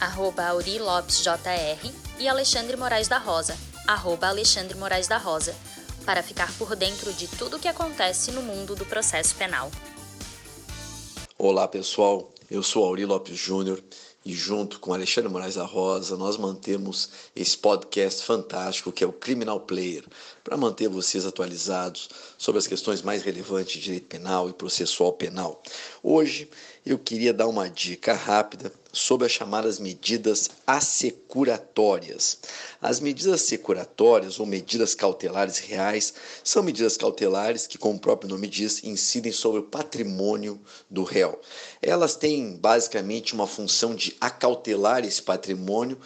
arroba Auri Lopes JR, e Alexandre Moraes da Rosa, arroba Alexandre Moraes da Rosa, para ficar por dentro de tudo o que acontece no mundo do processo penal. Olá pessoal, eu sou Auri Lopes Júnior e junto com Alexandre Moraes da Rosa, nós mantemos esse podcast fantástico que é o Criminal Player, para manter vocês atualizados sobre as questões mais relevantes de direito penal e processual penal. Hoje eu queria dar uma dica rápida sobre as chamadas medidas assecuratórias. As medidas assecuratórias ou medidas cautelares reais são medidas cautelares que, como o próprio nome diz, incidem sobre o patrimônio do réu. Elas têm basicamente uma função de acautelar esse patrimônio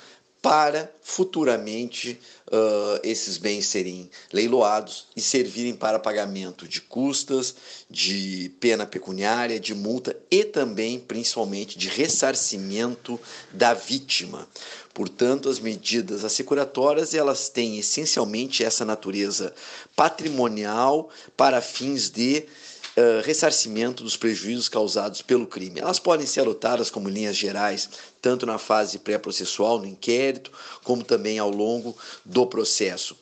para futuramente uh, esses bens serem leiloados e servirem para pagamento de custas, de pena pecuniária, de multa e também, principalmente, de ressarcimento da vítima. Portanto, as medidas assecuratórias elas têm essencialmente essa natureza patrimonial para fins de uh, ressarcimento dos prejuízos causados pelo crime. Elas podem ser adotadas como linhas gerais, tanto na fase pré-processual, no inquérito, como também ao longo do processo.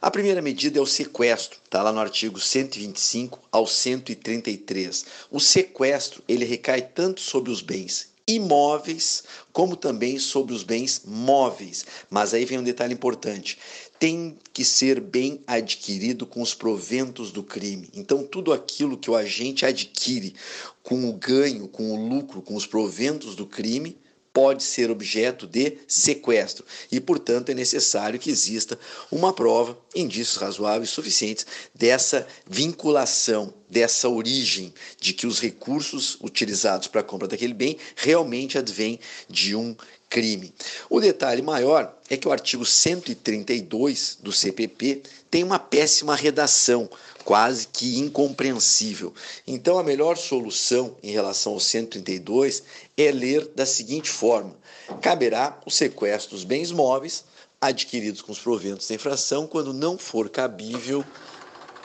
A primeira medida é o sequestro, está lá no artigo 125 ao 133. O sequestro ele recai tanto sobre os bens imóveis como também sobre os bens móveis. Mas aí vem um detalhe importante: tem que ser bem adquirido com os proventos do crime. Então, tudo aquilo que o agente adquire com o ganho, com o lucro, com os proventos do crime, pode ser objeto de sequestro e, portanto, é necessário que exista uma prova, indícios razoáveis suficientes dessa vinculação, dessa origem de que os recursos utilizados para a compra daquele bem realmente advêm de um crime. O detalhe maior é que o artigo 132 do CPP tem uma péssima redação, quase que incompreensível. Então, a melhor solução em relação ao 132 é ler da seguinte forma: caberá o sequestro dos bens móveis adquiridos com os proventos da infração quando não for cabível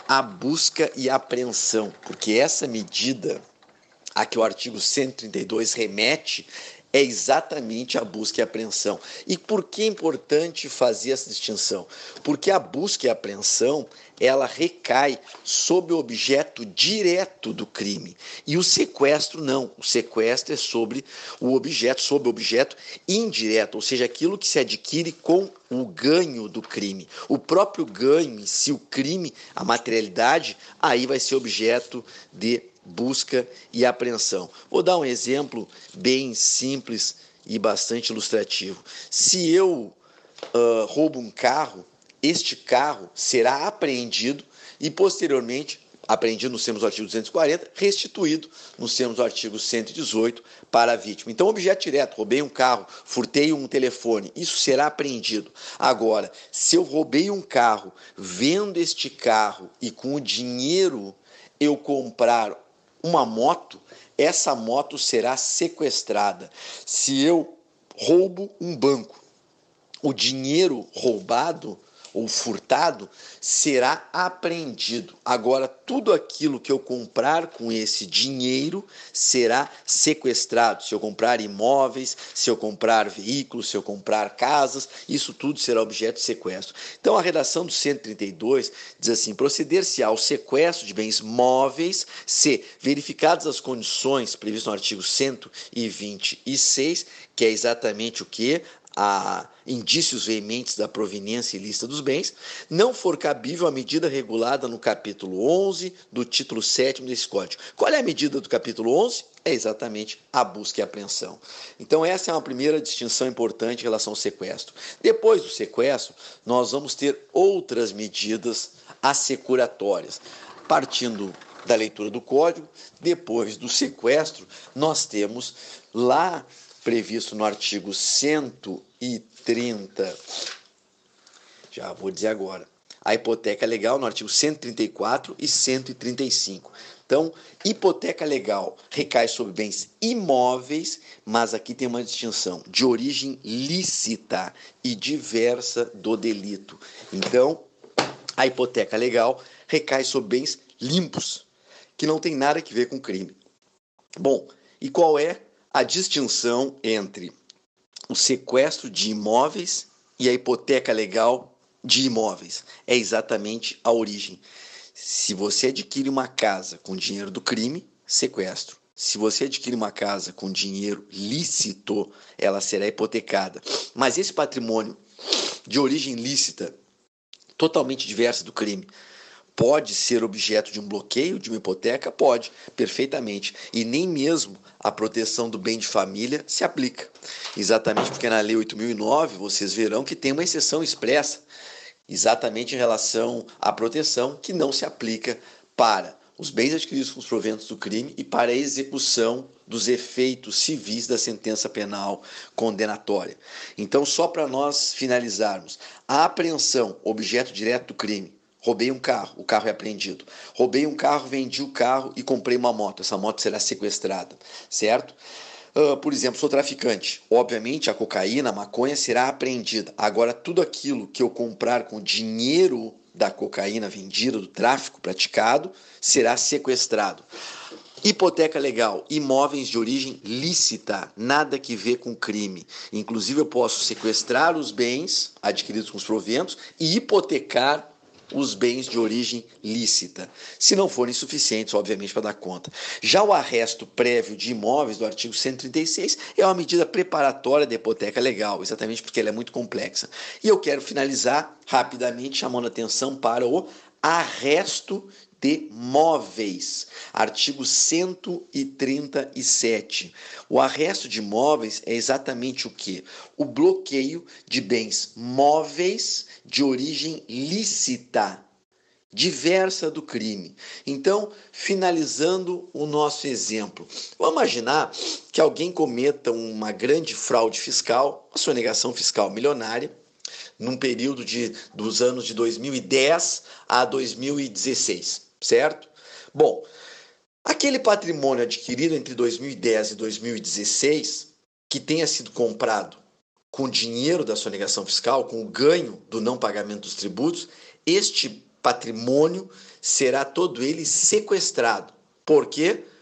a busca e apreensão, porque essa medida a que o artigo 132 remete é exatamente a busca e a apreensão. E por que é importante fazer essa distinção? Porque a busca e a apreensão ela recai sobre o objeto direto do crime. E o sequestro não. O sequestro é sobre o objeto, sobre o objeto indireto, ou seja, aquilo que se adquire com o ganho do crime. O próprio ganho si, o crime, a materialidade, aí vai ser objeto de busca e apreensão. Vou dar um exemplo bem simples e bastante ilustrativo. Se eu uh, roubo um carro, este carro será apreendido e posteriormente apreendido nos termos do artigo 240, restituído nos termos do artigo 118 para a vítima. Então, objeto direto, roubei um carro, furtei um telefone, isso será apreendido. Agora, se eu roubei um carro, vendo este carro e com o dinheiro eu comprar uma moto, essa moto será sequestrada. Se eu roubo um banco, o dinheiro roubado ou furtado será apreendido. Agora, tudo aquilo que eu comprar com esse dinheiro será sequestrado. Se eu comprar imóveis, se eu comprar veículos, se eu comprar casas, isso tudo será objeto de sequestro. Então, a redação do 132 diz assim: proceder-se ao sequestro de bens móveis se verificadas as condições previstas no artigo 126, que é exatamente o que? A indícios veementes da proveniência ilícita dos bens, não for cabível a medida regulada no capítulo 11 do título 7 desse código. Qual é a medida do capítulo 11? É exatamente a busca e apreensão. Então, essa é uma primeira distinção importante em relação ao sequestro. Depois do sequestro, nós vamos ter outras medidas assecuratórias. Partindo da leitura do código, depois do sequestro, nós temos lá previsto no artigo 130. Deixa Já vou dizer agora. A hipoteca legal no artigo 134 e 135. Então, hipoteca legal recai sobre bens imóveis, mas aqui tem uma distinção de origem lícita e diversa do delito. Então, a hipoteca legal recai sobre bens limpos, que não tem nada a ver com crime. Bom, e qual é a distinção entre o sequestro de imóveis e a hipoteca legal de imóveis? É exatamente a origem. Se você adquire uma casa com dinheiro do crime, sequestro. Se você adquire uma casa com dinheiro lícito, ela será hipotecada. Mas esse patrimônio de origem lícita, totalmente diversa do crime, pode ser objeto de um bloqueio, de uma hipoteca? Pode, perfeitamente. E nem mesmo a proteção do bem de família se aplica. Exatamente porque na Lei 8009 vocês verão que tem uma exceção expressa exatamente em relação à proteção que não se aplica para os bens adquiridos com os proventos do crime e para a execução dos efeitos civis da sentença penal condenatória. Então, só para nós finalizarmos, a apreensão, objeto direto do crime, roubei um carro, o carro é apreendido. Roubei um carro, vendi o carro e comprei uma moto, essa moto será sequestrada, certo? Uh, por exemplo, sou traficante. Obviamente, a cocaína, a maconha será apreendida. Agora, tudo aquilo que eu comprar com dinheiro da cocaína vendida, do tráfico praticado, será sequestrado. Hipoteca legal, imóveis de origem lícita, nada que ver com crime. Inclusive, eu posso sequestrar os bens adquiridos com os proventos e hipotecar os bens de origem lícita, se não forem suficientes, obviamente, para dar conta. Já o arresto prévio de imóveis do artigo 136 é uma medida preparatória da hipoteca legal, exatamente porque ela é muito complexa. E eu quero finalizar rapidamente chamando atenção para o arresto de móveis. Artigo 137. O arresto de móveis é exatamente o que? O bloqueio de bens móveis de origem lícita, diversa do crime. Então, finalizando o nosso exemplo, vamos imaginar que alguém cometa uma grande fraude fiscal, uma sonegação fiscal milionária, num período de, dos anos de 2010 a 2016 certo? Bom, aquele patrimônio adquirido entre 2010 e 2016, que tenha sido comprado com dinheiro da sonegação fiscal, com o ganho do não pagamento dos tributos, este patrimônio será todo ele sequestrado. Por quê? porque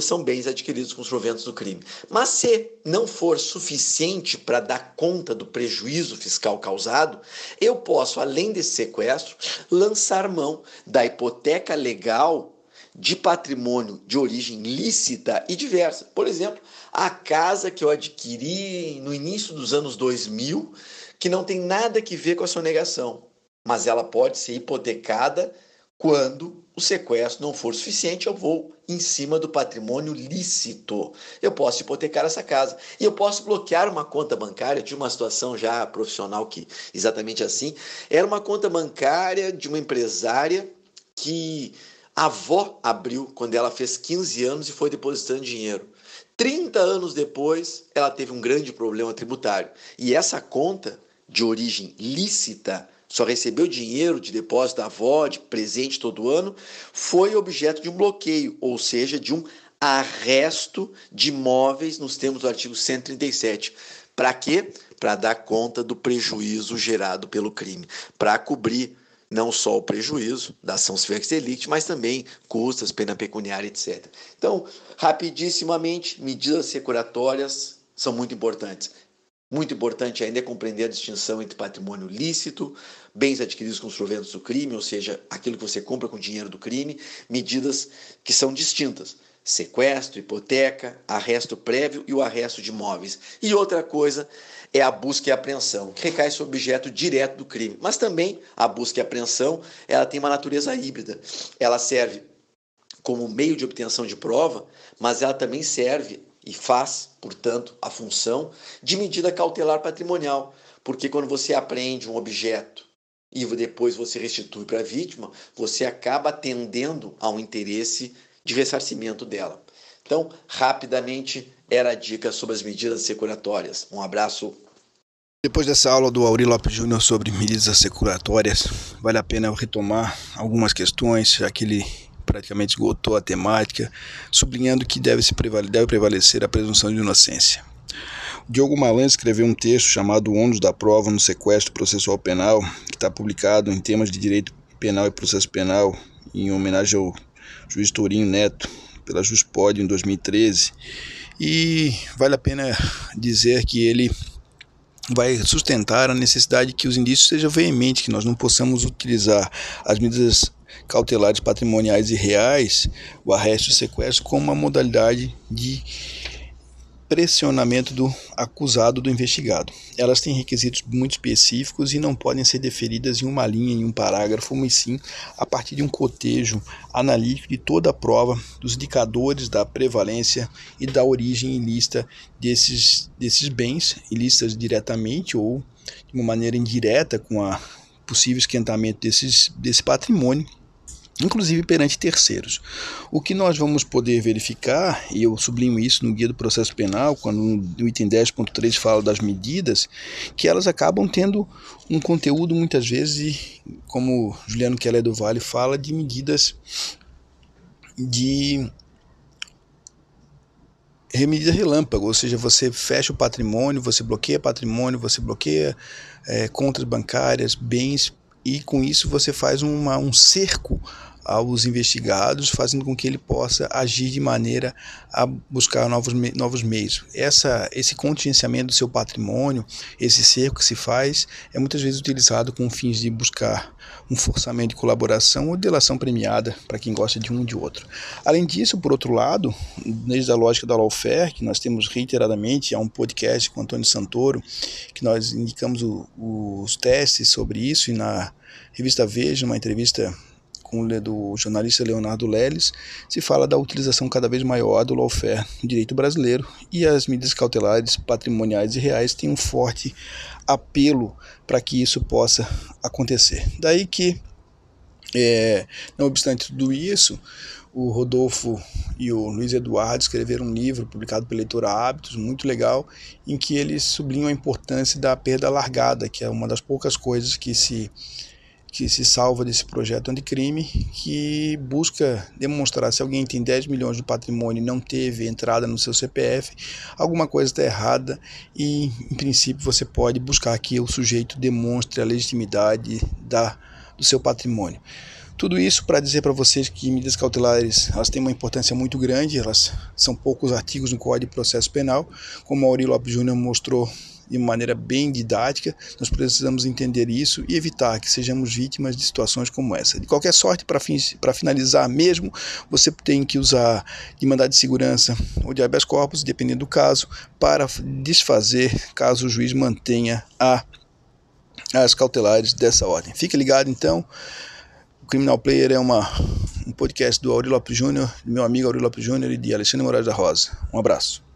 são bens adquiridos com os proventos do crime. Mas se não for suficiente para dar conta do prejuízo fiscal causado, eu posso, além desse sequestro, lançar mão da hipoteca legal de patrimônio de origem lícita e diversa. Por exemplo, a casa que eu adquiri no início dos anos 2000, que não tem nada que ver com a sonegação, mas ela pode ser hipotecada quando o sequestro não for suficiente, eu vou em cima do patrimônio lícito. Eu posso hipotecar essa casa e eu posso bloquear uma conta bancária. Eu tinha uma situação já profissional que exatamente assim. Era uma conta bancária de uma empresária que a avó abriu quando ela fez 15 anos e foi depositando dinheiro. 30 anos depois, ela teve um grande problema tributário. E essa conta de origem lícita só recebeu dinheiro de depósito da avó, de presente todo ano, foi objeto de um bloqueio, ou seja, de um arresto de imóveis nos termos do artigo 137. Para quê? Para dar conta do prejuízo gerado pelo crime, para cobrir não só o prejuízo da ação civil delicti, mas também custas, pena pecuniária, etc. Então, rapidissimamente, medidas securatórias são muito importantes. Muito importante ainda é compreender a distinção entre patrimônio lícito, bens adquiridos com os proventos do crime, ou seja, aquilo que você compra com dinheiro do crime, medidas que são distintas. Sequestro, hipoteca, arresto prévio e o arresto de imóveis. E outra coisa é a busca e apreensão, que recai sobre objeto direto do crime. Mas também a busca e apreensão, ela tem uma natureza híbrida. Ela serve como meio de obtenção de prova, mas ela também serve e faz, portanto, a função de medida cautelar patrimonial, porque quando você apreende um objeto e depois você restitui para a vítima, você acaba atendendo a um interesse de ressarcimento dela. Então, rapidamente, era a dica sobre as medidas securatórias. Um abraço Depois dessa aula do Auri Lopes Júnior sobre medidas seculatórias, vale a pena eu retomar algumas questões, já que ele praticamente esgotou a temática, sublinhando que deve, se deve prevalecer a presunção de inocência. O Diogo Malan escreveu um texto chamado Ônus da Prova no Sequestro Processual Penal, que está publicado em temas de direito penal e processo penal, em homenagem ao juiz Tourinho Neto, pela Juspod em 2013. E vale a pena dizer que ele vai sustentar a necessidade que os indícios sejam veementes, que nós não possamos utilizar as medidas cautelares patrimoniais e reais, o arresto e o sequestro, como uma modalidade de pressionamento do acusado do investigado. Elas têm requisitos muito específicos e não podem ser deferidas em uma linha, em um parágrafo, mas sim a partir de um cotejo analítico de toda a prova, dos indicadores da prevalência e da origem ilícita desses, desses bens, ilícitas diretamente ou de uma maneira indireta com a possível esquentamento desses, desse patrimônio inclusive perante terceiros. O que nós vamos poder verificar, e eu sublinho isso no Guia do Processo Penal, quando no item 10.3 fala das medidas, que elas acabam tendo um conteúdo muitas vezes, como Juliano Keller do Vale fala, de medidas de medida relâmpago, ou seja, você fecha o patrimônio, você bloqueia patrimônio, você bloqueia é, contas bancárias, bens e com isso você faz uma, um cerco aos investigados, fazendo com que ele possa agir de maneira a buscar novos, novos meios. Essa, esse contingenciamento do seu patrimônio, esse cerco que se faz, é muitas vezes utilizado com fins de buscar um forçamento de colaboração ou delação premiada para quem gosta de um e de outro. Além disso, por outro lado, desde a lógica da lawfare, que nós temos reiteradamente, há um podcast com Antônio Santoro, que nós indicamos o, os testes sobre isso e na revista Veja, uma entrevista com do jornalista Leonardo Leles, se fala da utilização cada vez maior do lawfare no direito brasileiro e as medidas cautelares patrimoniais e reais têm um forte apelo para que isso possa acontecer. Daí que, é, não obstante tudo isso, o Rodolfo e o Luiz Eduardo escreveram um livro publicado pela Leitura Hábitos, muito legal, em que eles sublinham a importância da perda largada, que é uma das poucas coisas que se que se salva desse projeto anticrime, que busca demonstrar se alguém tem 10 milhões de patrimônio e não teve entrada no seu CPF, alguma coisa está errada e, em princípio, você pode buscar que o sujeito demonstre a legitimidade da, do seu patrimônio. Tudo isso para dizer para vocês que medidas cautelares elas têm uma importância muito grande, elas são poucos artigos no Código de Processo Penal, como Aurélio Lopes Júnior mostrou de maneira bem didática, nós precisamos entender isso e evitar que sejamos vítimas de situações como essa. De qualquer sorte, para finalizar mesmo, você tem que usar de mandado de segurança ou de habeas corpus, dependendo do caso, para desfazer caso o juiz mantenha a, as cautelares dessa ordem. Fique ligado então. O Criminal Player é uma, um podcast do Aurélio Lopes Júnior, meu amigo Aurélio Lopes Júnior e de Alexandre Moraes da Rosa. Um abraço.